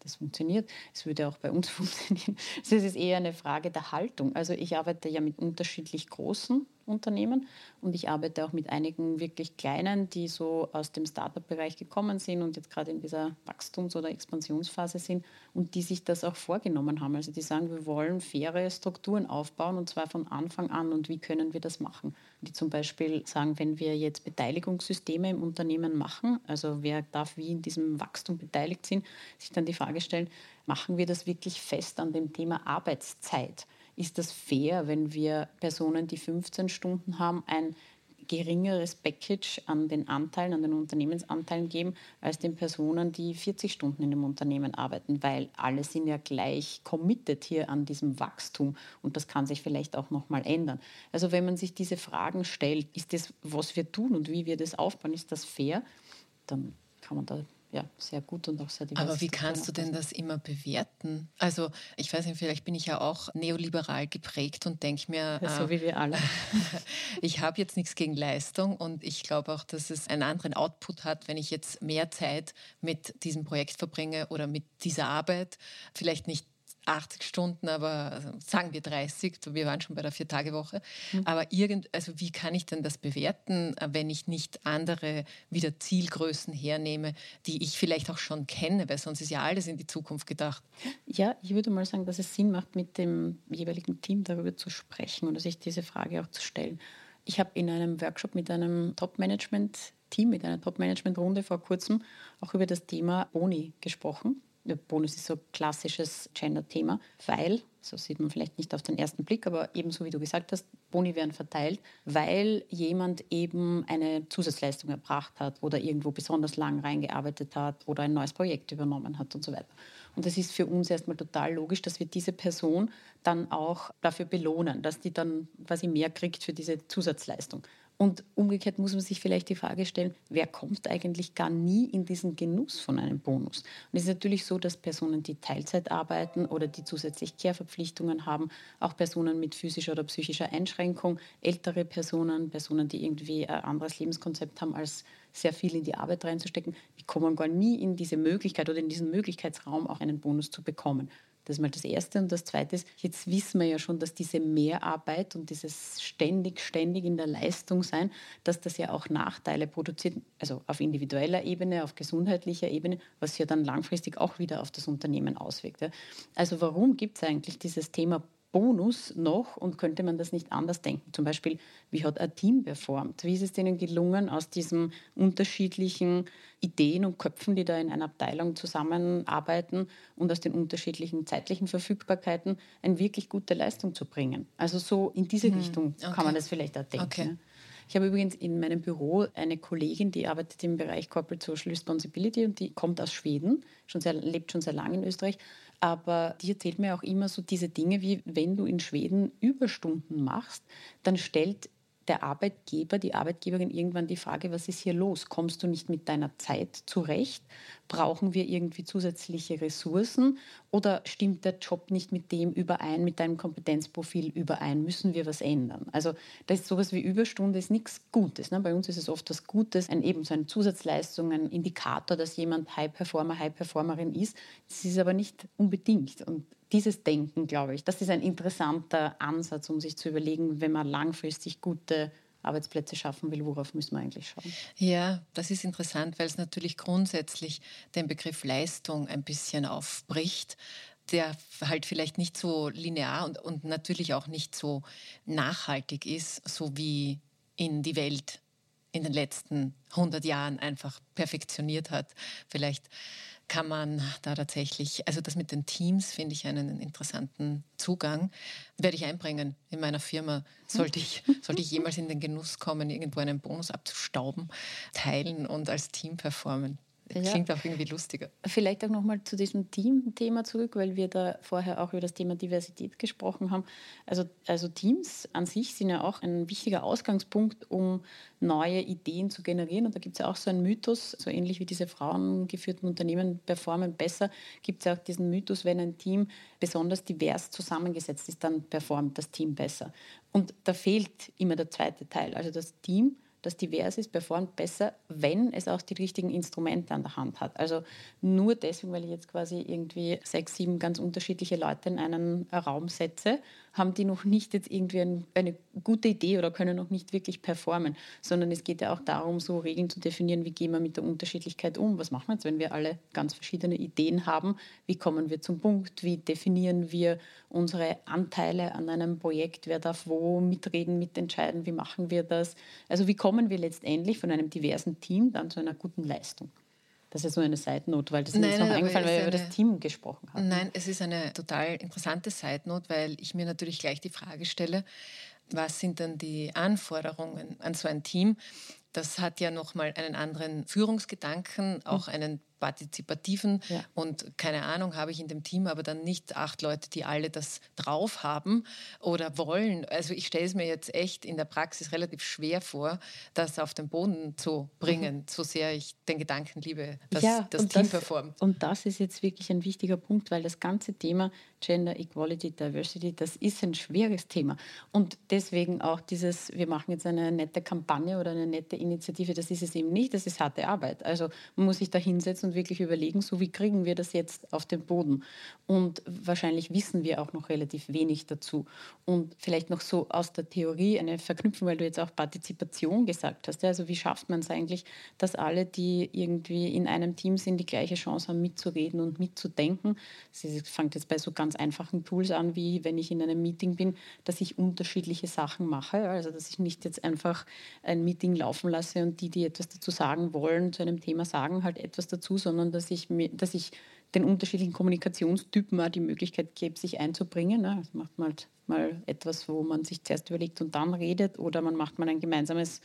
das funktioniert. Es würde auch bei uns funktionieren. Es ist eher eine Frage der Haltung. Also ich arbeite ja mit unterschiedlich großen Unternehmen und ich arbeite auch mit einigen wirklich kleinen, die so aus dem Startup-Bereich gekommen sind und jetzt gerade in dieser Wachstums- oder Expansionsphase sind und die sich das auch vorgenommen haben. Also die sagen, wir wollen faire Strukturen aufbauen und zwar von Anfang an und wie können wir das machen? Die zum Beispiel sagen, wenn wir jetzt Beteiligungssysteme im Unternehmen machen, also wer darf wie in diesem Wachstum beteiligt sind, sich dann die Frage stellen, machen wir das wirklich fest an dem Thema Arbeitszeit? Ist das fair, wenn wir Personen, die 15 Stunden haben, ein geringeres Package an den Anteilen, an den Unternehmensanteilen geben, als den Personen, die 40 Stunden in dem Unternehmen arbeiten, weil alle sind ja gleich committed hier an diesem Wachstum und das kann sich vielleicht auch nochmal ändern. Also wenn man sich diese Fragen stellt, ist das, was wir tun und wie wir das aufbauen, ist das fair, dann kann man da ja, sehr gut und auch sehr divers. Aber wie kannst du denn das immer bewerten? Also ich weiß nicht, vielleicht bin ich ja auch neoliberal geprägt und denke mir, ja, so äh, wie wir alle. ich habe jetzt nichts gegen Leistung und ich glaube auch, dass es einen anderen Output hat, wenn ich jetzt mehr Zeit mit diesem Projekt verbringe oder mit dieser Arbeit. Vielleicht nicht 80 Stunden, aber also sagen wir 30, wir waren schon bei der Vier-Tage-Woche. Mhm. Aber irgend, also wie kann ich denn das bewerten, wenn ich nicht andere wieder Zielgrößen hernehme, die ich vielleicht auch schon kenne, weil sonst ist ja alles in die Zukunft gedacht. Ja, ich würde mal sagen, dass es Sinn macht, mit dem jeweiligen Team darüber zu sprechen oder sich diese Frage auch zu stellen. Ich habe in einem Workshop mit einem Top-Management-Team, mit einer Top-Management-Runde vor kurzem auch über das Thema Boni gesprochen. Bonus ist so ein klassisches Gender-Thema, weil, so sieht man vielleicht nicht auf den ersten Blick, aber ebenso wie du gesagt hast, Boni werden verteilt, weil jemand eben eine Zusatzleistung erbracht hat oder irgendwo besonders lang reingearbeitet hat oder ein neues Projekt übernommen hat und so weiter. Und es ist für uns erstmal total logisch, dass wir diese Person dann auch dafür belohnen, dass die dann quasi mehr kriegt für diese Zusatzleistung. Und umgekehrt muss man sich vielleicht die Frage stellen, wer kommt eigentlich gar nie in diesen Genuss von einem Bonus? Und es ist natürlich so, dass Personen, die Teilzeit arbeiten oder die zusätzlich Care-Verpflichtungen haben, auch Personen mit physischer oder psychischer Einschränkung, ältere Personen, Personen, die irgendwie ein anderes Lebenskonzept haben, als sehr viel in die Arbeit reinzustecken, die kommen gar nie in diese Möglichkeit oder in diesen Möglichkeitsraum, auch einen Bonus zu bekommen. Das ist mal das Erste. Und das Zweite ist, jetzt wissen wir ja schon, dass diese Mehrarbeit und dieses ständig, ständig in der Leistung sein, dass das ja auch Nachteile produziert, also auf individueller Ebene, auf gesundheitlicher Ebene, was ja dann langfristig auch wieder auf das Unternehmen auswirkt. Also warum gibt es eigentlich dieses Thema Bonus noch und könnte man das nicht anders denken? Zum Beispiel, wie hat ein Team performt? Wie ist es denen gelungen, aus diesen unterschiedlichen Ideen und Köpfen, die da in einer Abteilung zusammenarbeiten und aus den unterschiedlichen zeitlichen Verfügbarkeiten eine wirklich gute Leistung zu bringen? Also so in diese hm, Richtung okay. kann man das vielleicht auch denken. Okay. Ich habe übrigens in meinem Büro eine Kollegin, die arbeitet im Bereich Corporate Social Responsibility und die kommt aus Schweden, schon sehr, lebt schon sehr lange in Österreich aber die erzählt mir auch immer so diese Dinge wie, wenn du in Schweden Überstunden machst, dann stellt der Arbeitgeber, die Arbeitgeberin irgendwann die Frage, was ist hier los? Kommst du nicht mit deiner Zeit zurecht? Brauchen wir irgendwie zusätzliche Ressourcen? Oder stimmt der Job nicht mit dem überein, mit deinem Kompetenzprofil überein? Müssen wir was ändern? Also das ist sowas wie Überstunde ist nichts Gutes. Ne? Bei uns ist es oft was Gutes, ein, eben so eine Zusatzleistung, ein Indikator, dass jemand High-Performer, High-Performerin ist. Das ist aber nicht unbedingt. Und dieses Denken, glaube ich, das ist ein interessanter Ansatz, um sich zu überlegen, wenn man langfristig gute Arbeitsplätze schaffen will, worauf müssen wir eigentlich schauen? Ja, das ist interessant, weil es natürlich grundsätzlich den Begriff Leistung ein bisschen aufbricht der halt vielleicht nicht so linear und, und natürlich auch nicht so nachhaltig ist, so wie in die Welt in den letzten 100 Jahren einfach perfektioniert hat. Vielleicht kann man da tatsächlich, also das mit den Teams finde ich einen interessanten Zugang. Werde ich einbringen in meiner Firma. Sollte ich, sollte ich jemals in den Genuss kommen, irgendwo einen Bonus abzustauben, teilen und als Team performen. Ja. Klingt auch irgendwie lustiger. Vielleicht auch nochmal zu diesem Team-Thema zurück, weil wir da vorher auch über das Thema Diversität gesprochen haben. Also, also Teams an sich sind ja auch ein wichtiger Ausgangspunkt, um neue Ideen zu generieren. Und da gibt es ja auch so einen Mythos, so ähnlich wie diese frauengeführten Unternehmen performen besser, gibt es ja auch diesen Mythos, wenn ein Team besonders divers zusammengesetzt ist, dann performt das Team besser. Und da fehlt immer der zweite Teil. Also das Team das divers ist, performt besser, wenn es auch die richtigen Instrumente an der Hand hat. Also nur deswegen, weil ich jetzt quasi irgendwie sechs, sieben ganz unterschiedliche Leute in einen Raum setze, haben die noch nicht jetzt irgendwie ein, eine gute Idee oder können noch nicht wirklich performen, sondern es geht ja auch darum, so Regeln zu definieren, wie gehen wir mit der Unterschiedlichkeit um, was machen wir jetzt, wenn wir alle ganz verschiedene Ideen haben, wie kommen wir zum Punkt, wie definieren wir unsere Anteile an einem Projekt, wer darf wo mitreden, mitentscheiden, wie machen wir das, also wie kommen wir letztendlich von einem diversen Team dann zu einer guten Leistung. Das ist nur eine Side-Note, weil das ist mir noch eingefallen, weil wir über das Team gesprochen haben. Nein, es ist eine total interessante Side-Note, weil ich mir natürlich gleich die Frage stelle, was sind dann die Anforderungen an so ein Team? Das hat ja nochmal einen anderen Führungsgedanken, auch mhm. einen partizipativen ja. und keine Ahnung habe ich in dem Team, aber dann nicht acht Leute, die alle das drauf haben oder wollen. Also ich stelle es mir jetzt echt in der Praxis relativ schwer vor, das auf den Boden zu bringen, mhm. so sehr ich den Gedanken liebe, dass ja, das Team das, performt. Und das ist jetzt wirklich ein wichtiger Punkt, weil das ganze Thema Gender Equality, Diversity, das ist ein schweres Thema. Und deswegen auch dieses, wir machen jetzt eine nette Kampagne oder eine nette Initiative, das ist es eben nicht, das ist harte Arbeit. Also man muss sich da hinsetzen und wirklich überlegen, so wie kriegen wir das jetzt auf den Boden. Und wahrscheinlich wissen wir auch noch relativ wenig dazu. Und vielleicht noch so aus der Theorie eine Verknüpfung, weil du jetzt auch Partizipation gesagt hast. Also wie schafft man es eigentlich, dass alle, die irgendwie in einem Team sind, die gleiche Chance haben, mitzureden und mitzudenken. Es fängt jetzt bei so ganz einfachen Tools an, wie wenn ich in einem Meeting bin, dass ich unterschiedliche Sachen mache. Also dass ich nicht jetzt einfach ein Meeting laufen lasse und die, die etwas dazu sagen wollen, zu einem Thema sagen halt etwas dazu, sondern dass ich, dass ich den unterschiedlichen Kommunikationstypen auch die Möglichkeit gebe, sich einzubringen. Ne? Also macht man halt mal etwas, wo man sich zuerst überlegt und dann redet, oder man macht mal ein gemeinsames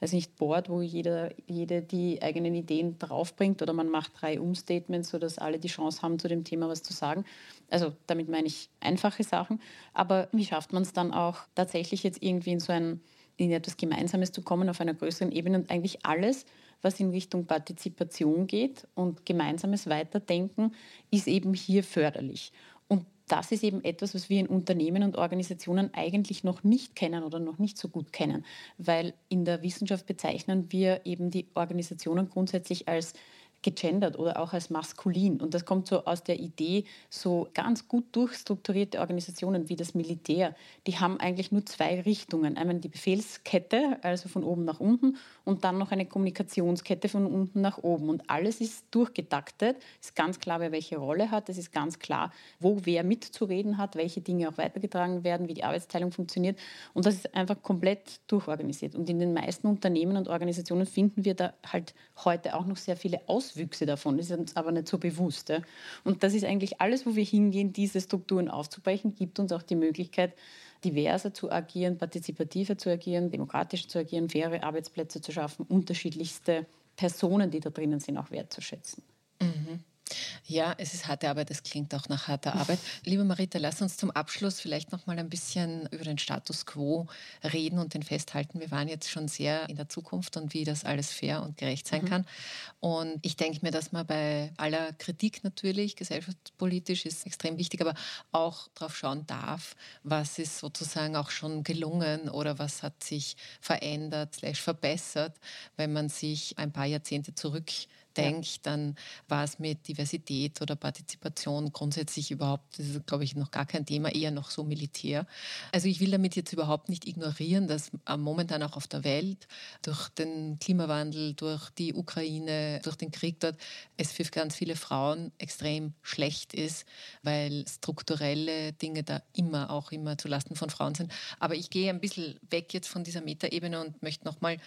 weiß nicht, Board, wo jeder, jede die eigenen Ideen draufbringt oder man macht drei Umstatements, sodass alle die Chance haben, zu dem Thema was zu sagen. Also damit meine ich einfache Sachen. Aber wie schafft man es dann auch tatsächlich jetzt irgendwie in so ein, in etwas Gemeinsames zu kommen auf einer größeren Ebene und eigentlich alles, was in Richtung Partizipation geht und gemeinsames Weiterdenken, ist eben hier förderlich. Und das ist eben etwas, was wir in Unternehmen und Organisationen eigentlich noch nicht kennen oder noch nicht so gut kennen, weil in der Wissenschaft bezeichnen wir eben die Organisationen grundsätzlich als gegendert oder auch als maskulin. Und das kommt so aus der Idee, so ganz gut durchstrukturierte Organisationen wie das Militär, die haben eigentlich nur zwei Richtungen. Einmal die Befehlskette, also von oben nach unten, und dann noch eine Kommunikationskette von unten nach oben. Und alles ist durchgetaktet, ist ganz klar, wer welche Rolle hat, es ist ganz klar, wo wer mitzureden hat, welche Dinge auch weitergetragen werden, wie die Arbeitsteilung funktioniert. Und das ist einfach komplett durchorganisiert. Und in den meisten Unternehmen und Organisationen finden wir da halt heute auch noch sehr viele Auswirkungen Auswüchse davon, ist uns aber nicht so bewusst. Und das ist eigentlich alles, wo wir hingehen, diese Strukturen aufzubrechen, gibt uns auch die Möglichkeit, diverser zu agieren, partizipativer zu agieren, demokratischer zu agieren, faire Arbeitsplätze zu schaffen, unterschiedlichste Personen, die da drinnen sind, auch wertzuschätzen. Mhm. Ja, es ist harte Arbeit, es klingt auch nach harter Arbeit. Liebe Marita, lass uns zum Abschluss vielleicht noch mal ein bisschen über den Status quo reden und den festhalten. Wir waren jetzt schon sehr in der Zukunft und wie das alles fair und gerecht sein mhm. kann. Und ich denke mir, dass man bei aller Kritik natürlich, gesellschaftspolitisch ist extrem wichtig, aber auch darauf schauen darf, was ist sozusagen auch schon gelungen oder was hat sich verändert, verbessert, wenn man sich ein paar Jahrzehnte zurück denke, ja. dann war es mit Diversität oder Partizipation grundsätzlich überhaupt, das ist, glaube ich, noch gar kein Thema, eher noch so Militär. Also ich will damit jetzt überhaupt nicht ignorieren, dass momentan auch auf der Welt durch den Klimawandel, durch die Ukraine, durch den Krieg dort, es für ganz viele Frauen extrem schlecht ist, weil strukturelle Dinge da immer auch immer zulasten von Frauen sind. Aber ich gehe ein bisschen weg jetzt von dieser Metaebene und möchte nochmal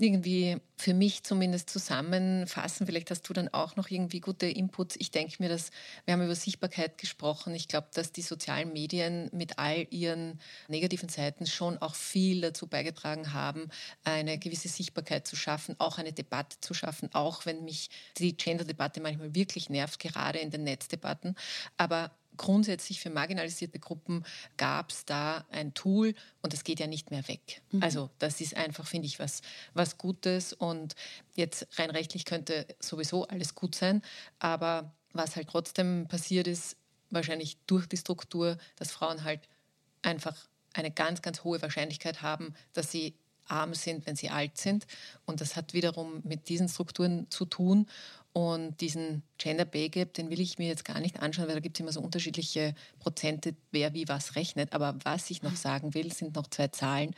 irgendwie für mich zumindest zusammenfassen. Vielleicht hast du dann auch noch irgendwie gute Inputs. Ich denke mir, dass wir haben über Sichtbarkeit gesprochen. Ich glaube, dass die sozialen Medien mit all ihren negativen Seiten schon auch viel dazu beigetragen haben, eine gewisse Sichtbarkeit zu schaffen, auch eine Debatte zu schaffen, auch wenn mich die Gender-Debatte manchmal wirklich nervt, gerade in den Netzdebatten. Aber grundsätzlich für marginalisierte Gruppen gab es da ein Tool und es geht ja nicht mehr weg. Mhm. Also das ist einfach, finde ich, was, was Gutes und jetzt rein rechtlich könnte sowieso alles gut sein, aber was halt trotzdem passiert ist, wahrscheinlich durch die Struktur, dass Frauen halt einfach eine ganz, ganz hohe Wahrscheinlichkeit haben, dass sie arm sind, wenn sie alt sind. Und das hat wiederum mit diesen Strukturen zu tun. Und diesen Gender Pay Gap, den will ich mir jetzt gar nicht anschauen, weil da gibt es immer so unterschiedliche Prozente, wer wie was rechnet. Aber was ich noch sagen will, sind noch zwei Zahlen.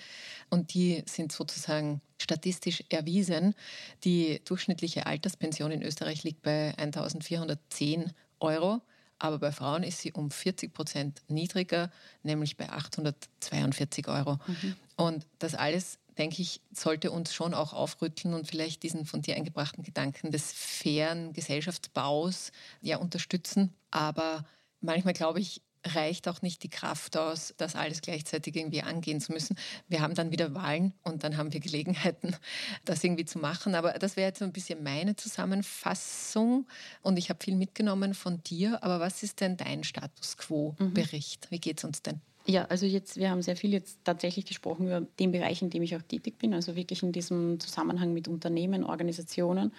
Und die sind sozusagen statistisch erwiesen. Die durchschnittliche Alterspension in Österreich liegt bei 1410 Euro. Aber bei Frauen ist sie um 40 Prozent niedriger, nämlich bei 842 Euro. Mhm. Und das alles denke ich, sollte uns schon auch aufrütteln und vielleicht diesen von dir eingebrachten Gedanken des fairen Gesellschaftsbaus ja unterstützen. Aber manchmal glaube ich, reicht auch nicht die Kraft aus, das alles gleichzeitig irgendwie angehen zu müssen. Wir haben dann wieder Wahlen und dann haben wir Gelegenheiten, das irgendwie zu machen. Aber das wäre jetzt so ein bisschen meine Zusammenfassung und ich habe viel mitgenommen von dir. Aber was ist denn dein Status quo-Bericht? Mhm. Wie geht es uns denn? Ja, also jetzt, wir haben sehr viel jetzt tatsächlich gesprochen über den Bereich, in dem ich auch tätig bin, also wirklich in diesem Zusammenhang mit Unternehmen, Organisationen.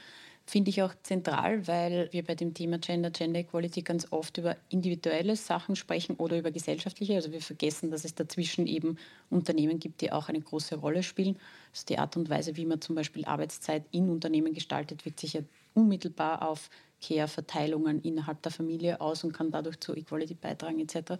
Finde ich auch zentral, weil wir bei dem Thema Gender, Gender Equality ganz oft über individuelle Sachen sprechen oder über gesellschaftliche. Also wir vergessen, dass es dazwischen eben Unternehmen gibt, die auch eine große Rolle spielen. Also die Art und Weise, wie man zum Beispiel Arbeitszeit in Unternehmen gestaltet, wirkt sich ja unmittelbar auf Care-Verteilungen innerhalb der Familie aus und kann dadurch zu Equality beitragen etc.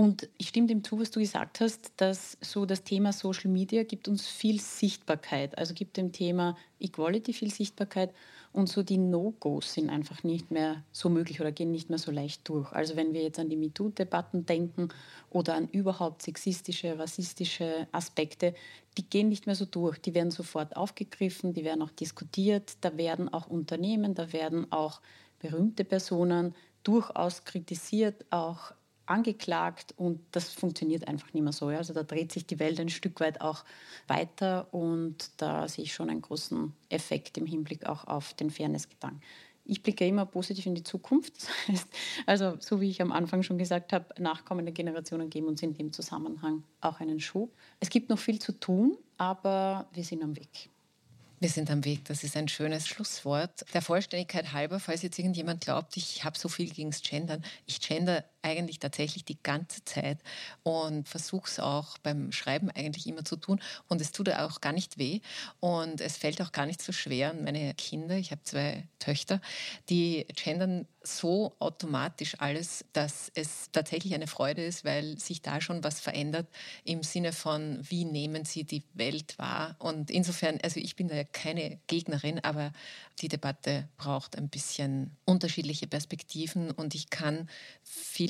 Und ich stimme dem zu, was du gesagt hast, dass so das Thema Social Media gibt uns viel Sichtbarkeit, also gibt dem Thema Equality viel Sichtbarkeit und so die No-Gos sind einfach nicht mehr so möglich oder gehen nicht mehr so leicht durch. Also wenn wir jetzt an die MeToo-Debatten denken oder an überhaupt sexistische, rassistische Aspekte, die gehen nicht mehr so durch. Die werden sofort aufgegriffen, die werden auch diskutiert, da werden auch Unternehmen, da werden auch berühmte Personen durchaus kritisiert, auch angeklagt und das funktioniert einfach nicht mehr so. Also da dreht sich die Welt ein Stück weit auch weiter und da sehe ich schon einen großen Effekt im Hinblick auch auf den Fairness-Gedanken. Ich blicke immer positiv in die Zukunft. also so wie ich am Anfang schon gesagt habe, nachkommende Generationen geben uns in dem Zusammenhang auch einen Schub. Es gibt noch viel zu tun, aber wir sind am Weg. Wir sind am Weg, das ist ein schönes Schlusswort. Der Vollständigkeit halber, falls jetzt irgendjemand glaubt, ich habe so viel gegen das Gendern. Ich gender eigentlich tatsächlich die ganze Zeit und versuche es auch beim Schreiben eigentlich immer zu tun. Und es tut auch gar nicht weh und es fällt auch gar nicht so schwer. Meine Kinder, ich habe zwei Töchter, die gendern so automatisch alles, dass es tatsächlich eine Freude ist, weil sich da schon was verändert im Sinne von, wie nehmen sie die Welt wahr. Und insofern, also ich bin da keine Gegnerin, aber die Debatte braucht ein bisschen unterschiedliche Perspektiven und ich kann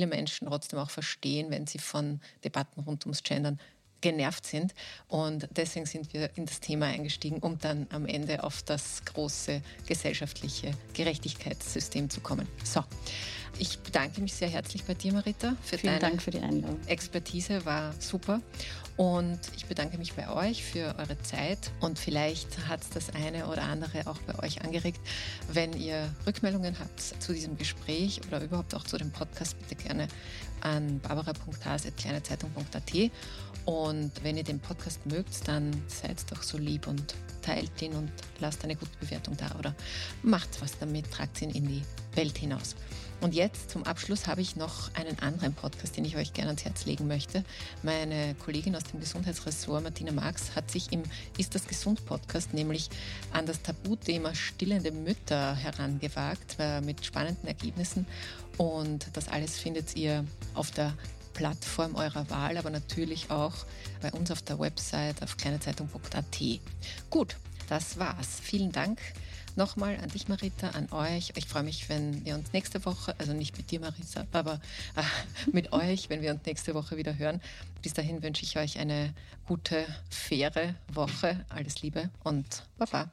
viele Menschen trotzdem auch verstehen, wenn sie von Debatten rund ums Gendern genervt sind. Und deswegen sind wir in das Thema eingestiegen, um dann am Ende auf das große gesellschaftliche Gerechtigkeitssystem zu kommen. So, ich bedanke mich sehr herzlich bei dir, Marita, für Vielen deine Dank für die Einladung. Expertise, war super. Und ich bedanke mich bei euch für eure Zeit und vielleicht hat es das eine oder andere auch bei euch angeregt. Wenn ihr Rückmeldungen habt zu diesem Gespräch oder überhaupt auch zu dem Podcast, bitte gerne an barbara.has.kleinezeitung.at. Und wenn ihr den Podcast mögt, dann seid doch so lieb und teilt ihn und lasst eine gute Bewertung da oder macht was damit, tragt ihn in die Welt hinaus. Und jetzt zum Abschluss habe ich noch einen anderen Podcast, den ich euch gerne ans Herz legen möchte. Meine Kollegin aus dem Gesundheitsressort, Martina Marx, hat sich im Ist das Gesund Podcast nämlich an das Tabuthema stillende Mütter herangewagt, äh, mit spannenden Ergebnissen. Und das alles findet ihr auf der Plattform eurer Wahl, aber natürlich auch bei uns auf der Website auf kleinezeitung.at. Gut, das war's. Vielen Dank nochmal an dich, Marita, an euch. Ich freue mich, wenn wir uns nächste Woche, also nicht mit dir, Marita, aber äh, mit euch, wenn wir uns nächste Woche wieder hören. Bis dahin wünsche ich euch eine gute, faire Woche. Alles Liebe und Baba.